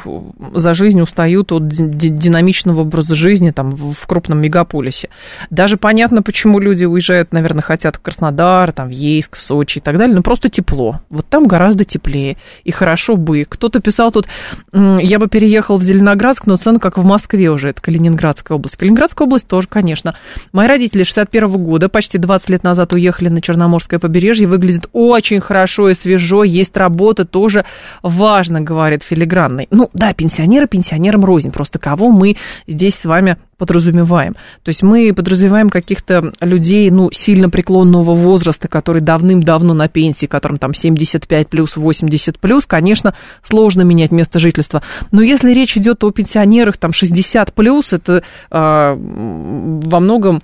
за жизнь устают от динамичного образа жизни там, в крупном мегаполисе. Даже понятно, почему люди уезжают, наверное, хотят в Краснодар, там, в Ейск, в Сочи и так далее, но просто тепло. Вот там гораздо теплее, и хорошо бы. Кто-то писал тут, я бы переехал в Зеленоградск, но цены как в Москве уже, это Калининградская область. Калининградская область тоже, конечно. Мои родители 61 -го года, почти 20 лет назад уехали на Черноморское побережье, выглядит очень хорошо и свежо, есть работа, тоже важно, говорить говорит филигранный. Ну, да, пенсионеры пенсионерам рознь. Просто кого мы здесь с вами подразумеваем. То есть мы подразумеваем каких-то людей, ну, сильно преклонного возраста, которые давным-давно на пенсии, которым там 75 плюс, 80 плюс, конечно, сложно менять место жительства. Но если речь идет о пенсионерах там 60 плюс, это э, во многом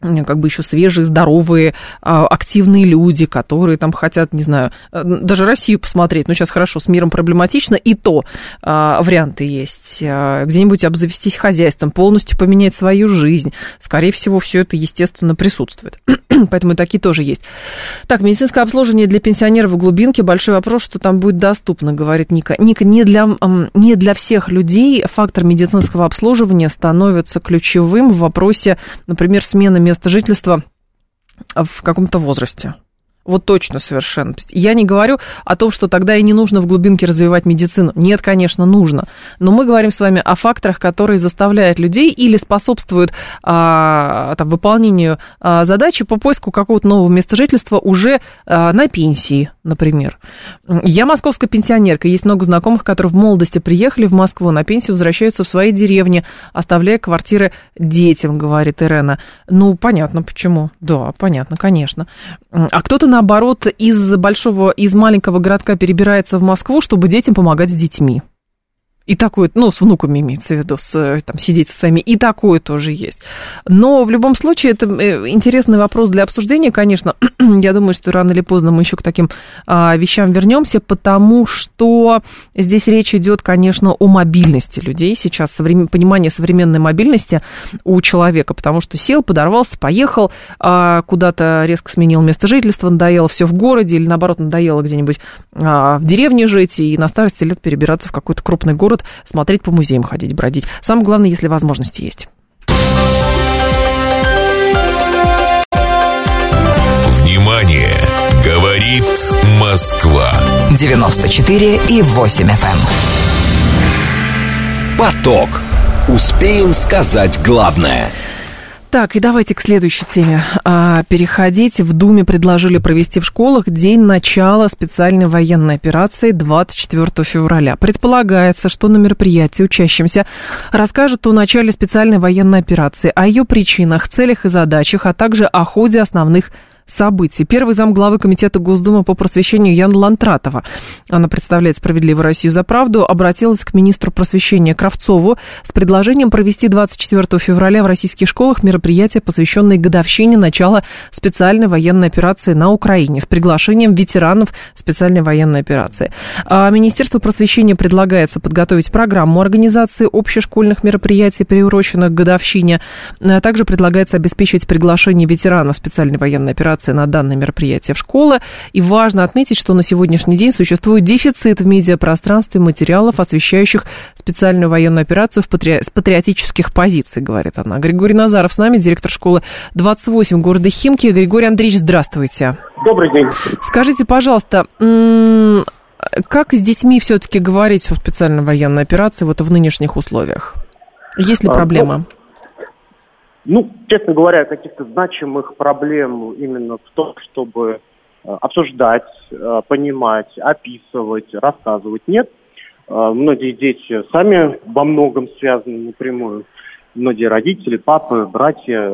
как бы еще свежие, здоровые, а, активные люди, которые там хотят, не знаю, э, даже Россию посмотреть. Ну, сейчас хорошо, с миром проблематично, и то а, варианты есть. А, где-нибудь обзавестись хозяйством, полностью поменять свою жизнь. Скорее всего, все это, естественно, присутствует. Поэтому и такие тоже есть. Так, медицинское обслуживание для пенсионеров в глубинке. Большой вопрос, что там будет доступно, говорит Ника. Ника, не для, не для всех людей фактор медицинского обслуживания становится ключевым в вопросе, например, смены места жительства в каком-то возрасте. Вот точно совершенно. Я не говорю о том, что тогда и не нужно в глубинке развивать медицину. Нет, конечно, нужно. Но мы говорим с вами о факторах, которые заставляют людей или способствуют а, там, выполнению а, задачи по поиску какого-то нового места жительства уже а, на пенсии, например. Я московская пенсионерка. Есть много знакомых, которые в молодости приехали в Москву, на пенсию возвращаются в свои деревни, оставляя квартиры детям, говорит Ирена. Ну, понятно, почему. Да, понятно, конечно. А кто-то наоборот, из большого, из маленького городка перебирается в Москву, чтобы детям помогать с детьми. И такое, ну, с внуками имеется в виду, с, там, сидеть со своими, и такое тоже есть. Но в любом случае, это э, интересный вопрос для обсуждения, конечно. Я думаю, что рано или поздно мы еще к таким а, вещам вернемся, потому что здесь речь идет, конечно, о мобильности людей. Сейчас соврем... понимание современной мобильности у человека, потому что сел, подорвался, поехал, а, куда-то резко сменил место жительства, надоело все в городе, или наоборот, надоело где-нибудь а, в деревне жить, и на старости лет перебираться в какой-то крупный город город, смотреть по музеям, ходить, бродить. Самое главное, если возможности есть. Внимание! Говорит Москва. 94 и 8 FM. Эм. Поток. Успеем сказать главное – Так, и давайте к следующей теме а, переходить. В Думе предложили провести в школах день начала специальной военной операции 24 февраля. Предполагается, что на мероприятии учащимся расскажут о начале специальной военной операции, о ее причинах, целях и задачах, а также о ходе основных событий. Первый зам главы Комитета Госдумы по просвещению Яна Лантратова, она представляет «Справедливую Россию за правду», обратилась к министру просвещения Кравцову с предложением провести 24 февраля в российских школах мероприятие, посвященное годовщине начала специальной военной операции на Украине с приглашением ветеранов специальной военной операции. А Министерство просвещения предлагается подготовить программу организации общешкольных мероприятий, приуроченных к годовщине. Также предлагается обеспечить приглашение ветеранов специальной военной операции регистрации на данное мероприятие в школы. И важно отметить, что на сегодняшний день существует дефицит в медиапространстве материалов, освещающих специальную военную операцию в патри... с патриотических позиций, говорит она. Григорий Назаров с нами, директор школы 28 города Химки. Григорий Андреевич, здравствуйте. Добрый день. Скажите, пожалуйста, как с детьми все-таки говорить о специальной военной операции вот в нынешних условиях? Есть ли проблема? А, ну, ну, честно говоря, каких-то значимых проблем именно в том, чтобы э, обсуждать, э, понимать, описывать, рассказывать нет. Э, многие дети сами во многом связаны напрямую. Многие родители, папы, братья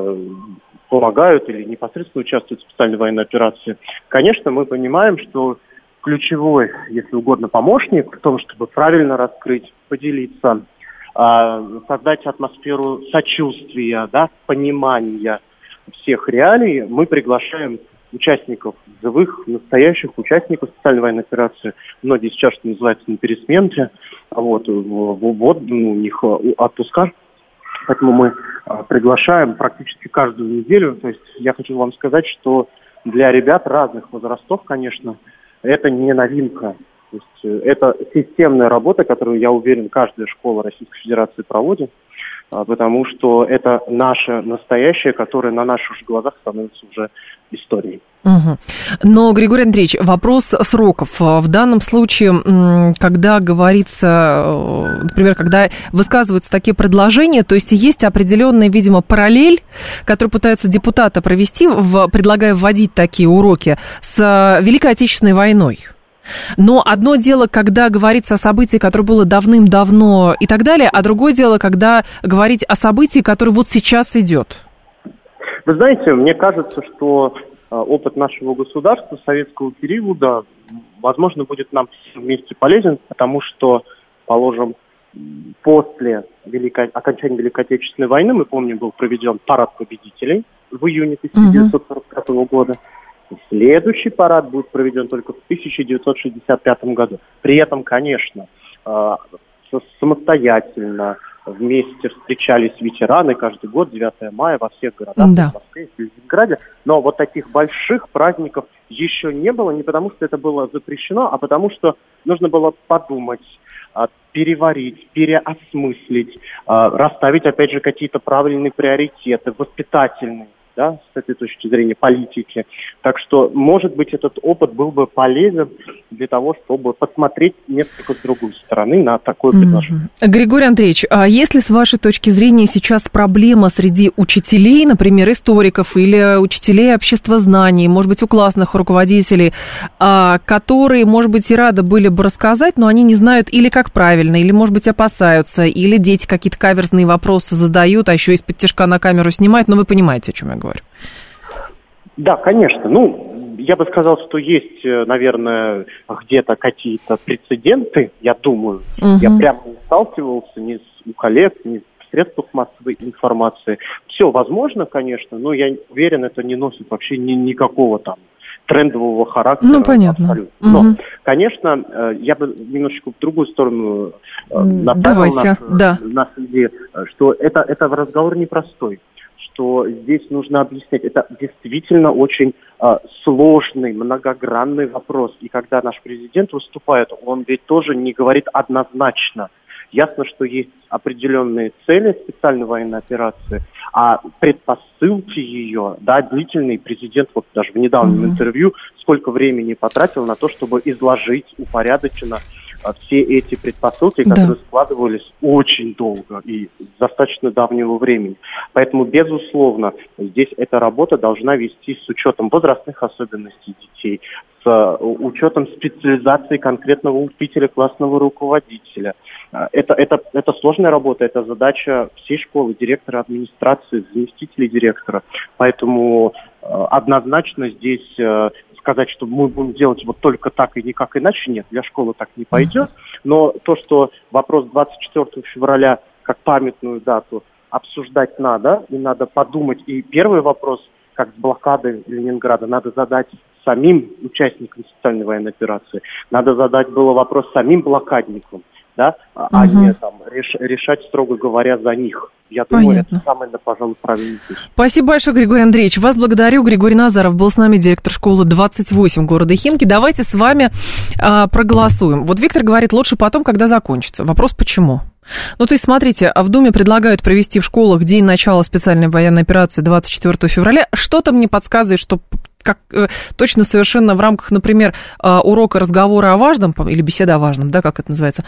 помогают или непосредственно участвуют в специальной военной операции. Конечно, мы понимаем, что ключевой, если угодно, помощник в том, чтобы правильно раскрыть, поделиться создать атмосферу сочувствия, да, понимания всех реалий, мы приглашаем участников, живых, настоящих участников специальной военной операции. Многие сейчас, что называется, на пересменке. Вот, вот ну, у них отпуска. Поэтому мы а, приглашаем практически каждую неделю. То есть я хочу вам сказать, что для ребят разных возрастов, конечно, это не новинка. То есть э, это системная работа, которую, я уверен, каждая школа Российской Федерации проводит, а, потому что это наше настоящее, которое на наших глазах становится уже историей. Угу. Но, Григорий Андреевич, вопрос сроков. В данном случае, когда говорится, э, например, когда высказываются такие предложения, то есть есть определенная, видимо, параллель, которую пытаются депутаты провести, в, предлагая вводить такие уроки с Великой Отечественной войной. Но одно дело, когда говорится о событии, которое было давным-давно и так далее, а другое дело, когда говорить о событии, которое вот сейчас идет. Вы знаете, мне кажется, что а, опыт нашего государства советского периода, возможно, будет нам всем вместе полезен, потому что, положим, после Великой, окончания Великой Отечественной войны, мы помним, был проведен парад победителей в июне 1945 угу. года. Следующий парад будет проведен только в 1965 году. При этом, конечно, а, самостоятельно вместе встречались ветераны каждый год, 9 мая во всех городах, да. в Москве, в Ленинграде. Но вот таких больших праздников еще не было, не потому что это было запрещено, а потому что нужно было подумать, а, переварить, переосмыслить, а, расставить, опять же, какие-то правильные приоритеты, воспитательные да, с этой точки зрения политики. Так что, может быть, этот опыт был бы полезен для того, чтобы посмотреть несколько с другой стороны на такое предложение. Mm-hmm. Григорий Андреевич, а если с вашей точки зрения сейчас проблема среди учителей, например, историков или учителей обществознаний, может быть, у классных руководителей, а, которые, может быть, и рады были бы рассказать, но они не знают или как правильно, или, может быть, опасаются, или дети какие-то каверзные вопросы задают, а еще из-под тяжка на камеру снимают, но вы понимаете, о чем я говорю говорю. Да, конечно. Ну, я бы сказал, что есть, э, наверное, где-то какие-то прецеденты, я думаю. Угу. Я прямо не сталкивался ни с, у коллег, ни в средствах массовой информации. Все возможно, конечно, но я уверен, это не носит вообще ни, никакого там трендового характера. Ну, понятно. Абсолютно. Но, угу. конечно, э, я бы немножечко в другую сторону э, направил Давайте, наш, да. нашу идею, что это, это разговор непростой что здесь нужно объяснять. Это действительно очень э, сложный, многогранный вопрос. И когда наш президент выступает, он ведь тоже не говорит однозначно. Ясно, что есть определенные цели специальной военной операции, а предпосылки ее, да, длительный президент, вот даже в недавнем mm-hmm. интервью, сколько времени потратил на то, чтобы изложить упорядоченно все эти предпосылки, которые да. складывались очень долго и достаточно давнего времени. Поэтому, безусловно, здесь эта работа должна вестись с учетом возрастных особенностей детей, с э, учетом специализации конкретного учителя, классного руководителя. А, это, это, это сложная работа, это задача всей школы, директора администрации, заместителей директора. Поэтому э, однозначно здесь э, сказать, что мы будем делать вот только так и никак иначе, нет, для школы так не пойдет. Но то, что вопрос 24 февраля как памятную дату обсуждать надо, и надо подумать. И первый вопрос, как с блокадой Ленинграда, надо задать самим участникам специальной военной операции. Надо задать было вопрос самим блокадникам, да, угу. а не там реш, решать, строго говоря, за них. Я думаю, Понятно. это самое, пожалуй, правильный путь. Спасибо большое, Григорий Андреевич. Вас благодарю. Григорий Назаров был с нами, директор школы 28 города Химки. Давайте с вами а, проголосуем. Вот Виктор говорит, лучше потом, когда закончится. Вопрос, почему? Ну, то есть, смотрите, в Думе предлагают провести в школах день начала специальной военной операции 24 февраля. Что-то мне подсказывает, что как э, точно совершенно в рамках, например, э, урока разговора о важном, или беседа о важном, да, как это называется,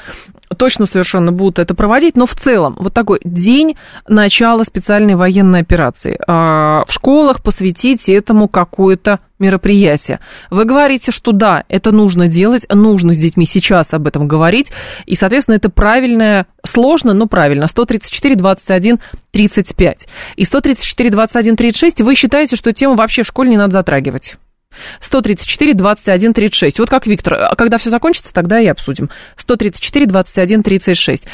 точно совершенно будут это проводить, но в целом вот такой день начала специальной военной операции. А, в школах посвятить этому какое-то мероприятие. Вы говорите, что да, это нужно делать, нужно с детьми сейчас об этом говорить, и, соответственно, это правильное, сложно, но правильно. 134, 21, 35. И 134, 21, 36 вы считаете, что тему вообще в школе не надо затрагивать? 134, 21, 36. Вот как Виктор, а когда все закончится, тогда и обсудим. 134, 21, 36.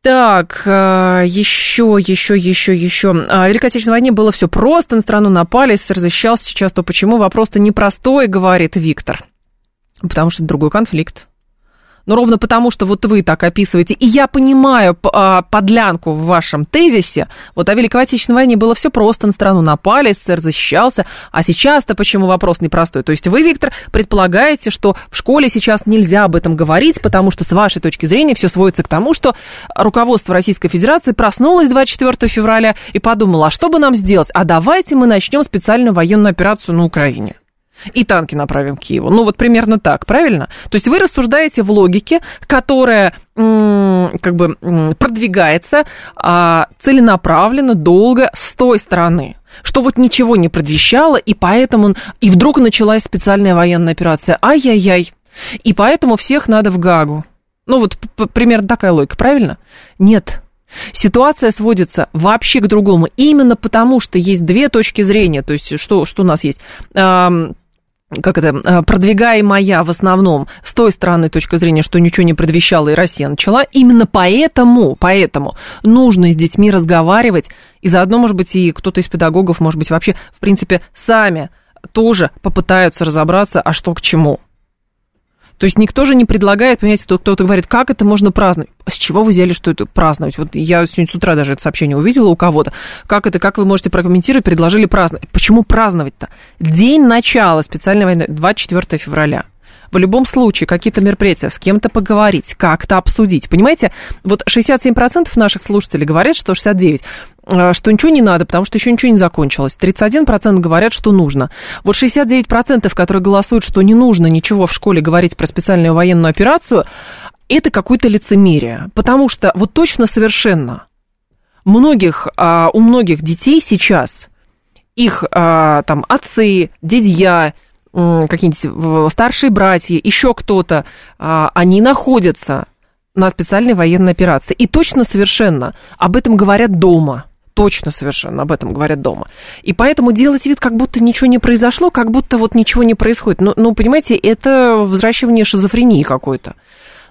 Так, еще, еще, еще, еще. В Великой Отечественной войне было все просто, на страну напали, СССР защищался, сейчас то почему? Вопрос-то непростой, говорит Виктор. Потому что другой конфликт. Но ровно потому, что вот вы так описываете, и я понимаю а, подлянку в вашем тезисе, вот о Великой Отечественной войне было все просто, на страну напали, СССР защищался, а сейчас-то почему вопрос непростой? То есть вы, Виктор, предполагаете, что в школе сейчас нельзя об этом говорить, потому что с вашей точки зрения все сводится к тому, что руководство Российской Федерации проснулось 24 февраля и подумало, а что бы нам сделать? А давайте мы начнем специальную военную операцию на Украине и танки направим к Киеву. Ну, вот примерно так, правильно? То есть вы рассуждаете в логике, которая как бы продвигается а, целенаправленно, долго с той стороны что вот ничего не предвещало, и поэтому... И вдруг началась специальная военная операция. Ай-яй-яй. И поэтому всех надо в Гагу. Ну, вот примерно такая логика, правильно? Нет. Ситуация сводится вообще к другому. Именно потому, что есть две точки зрения. То есть, что, что у нас есть? Как это, э, продвигаемая в основном с той стороны точка зрения, что ничего не предвещало и Россия начала, именно поэтому, поэтому нужно с детьми разговаривать, и заодно, может быть, и кто-то из педагогов, может быть, вообще, в принципе, сами тоже попытаются разобраться, а что к чему. То есть никто же не предлагает, понимаете, кто-то говорит, как это можно праздновать? С чего вы взяли, что это праздновать? Вот я сегодня с утра даже это сообщение увидела у кого-то. Как это, как вы можете прокомментировать, предложили праздновать? Почему праздновать-то? День начала специальной войны, 24 февраля в любом случае какие-то мероприятия, с кем-то поговорить, как-то обсудить. Понимаете, вот 67% наших слушателей говорят, что 69%, э, что ничего не надо, потому что еще ничего не закончилось. 31% говорят, что нужно. Вот 69%, которые голосуют, что не нужно ничего в школе говорить про специальную военную операцию, это какое-то лицемерие. Потому что вот точно совершенно многих, а, у многих детей сейчас их а, там отцы, дядья, какие-нибудь старшие братья, еще кто-то, а, они находятся на специальной военной операции. И точно совершенно об этом говорят дома. Точно совершенно об этом говорят дома. И поэтому делать вид, как будто ничего не произошло, как будто вот ничего не происходит. Ну, ну понимаете, это возвращение шизофрении какой-то.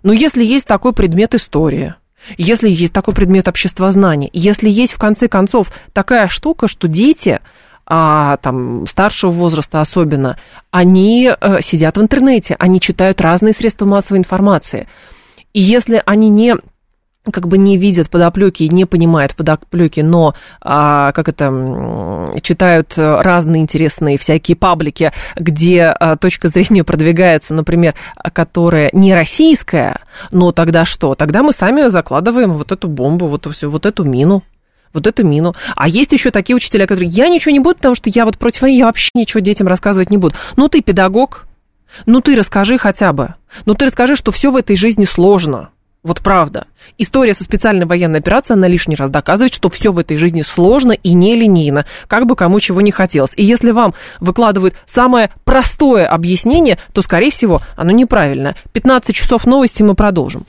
Но если есть такой предмет история, если есть такой предмет обществознания, если есть, в конце концов, такая штука, что дети а, там, старшего возраста особенно, они э, сидят в интернете, они читают разные средства массовой информации. И если они не как бы не видят подоплеки и не понимают подоплеки, но а, как это читают разные интересные всякие паблики, где а, точка зрения продвигается, например, которая не российская, но тогда что? Тогда мы сами закладываем вот эту бомбу, вот, всю, вот эту мину вот эту мину. А есть еще такие учителя, которые, я ничего не буду, потому что я вот против войны, я вообще ничего детям рассказывать не буду. Ну, ты педагог, Ну ты расскажи хотя бы. Ну ты расскажи, что все в этой жизни сложно. Вот правда. История со специальной военной операцией, она лишний раз доказывает, что все в этой жизни сложно и нелинейно, как бы кому чего не хотелось. И если вам выкладывают самое простое объяснение, то, скорее всего, оно неправильное. 15 часов новости мы продолжим.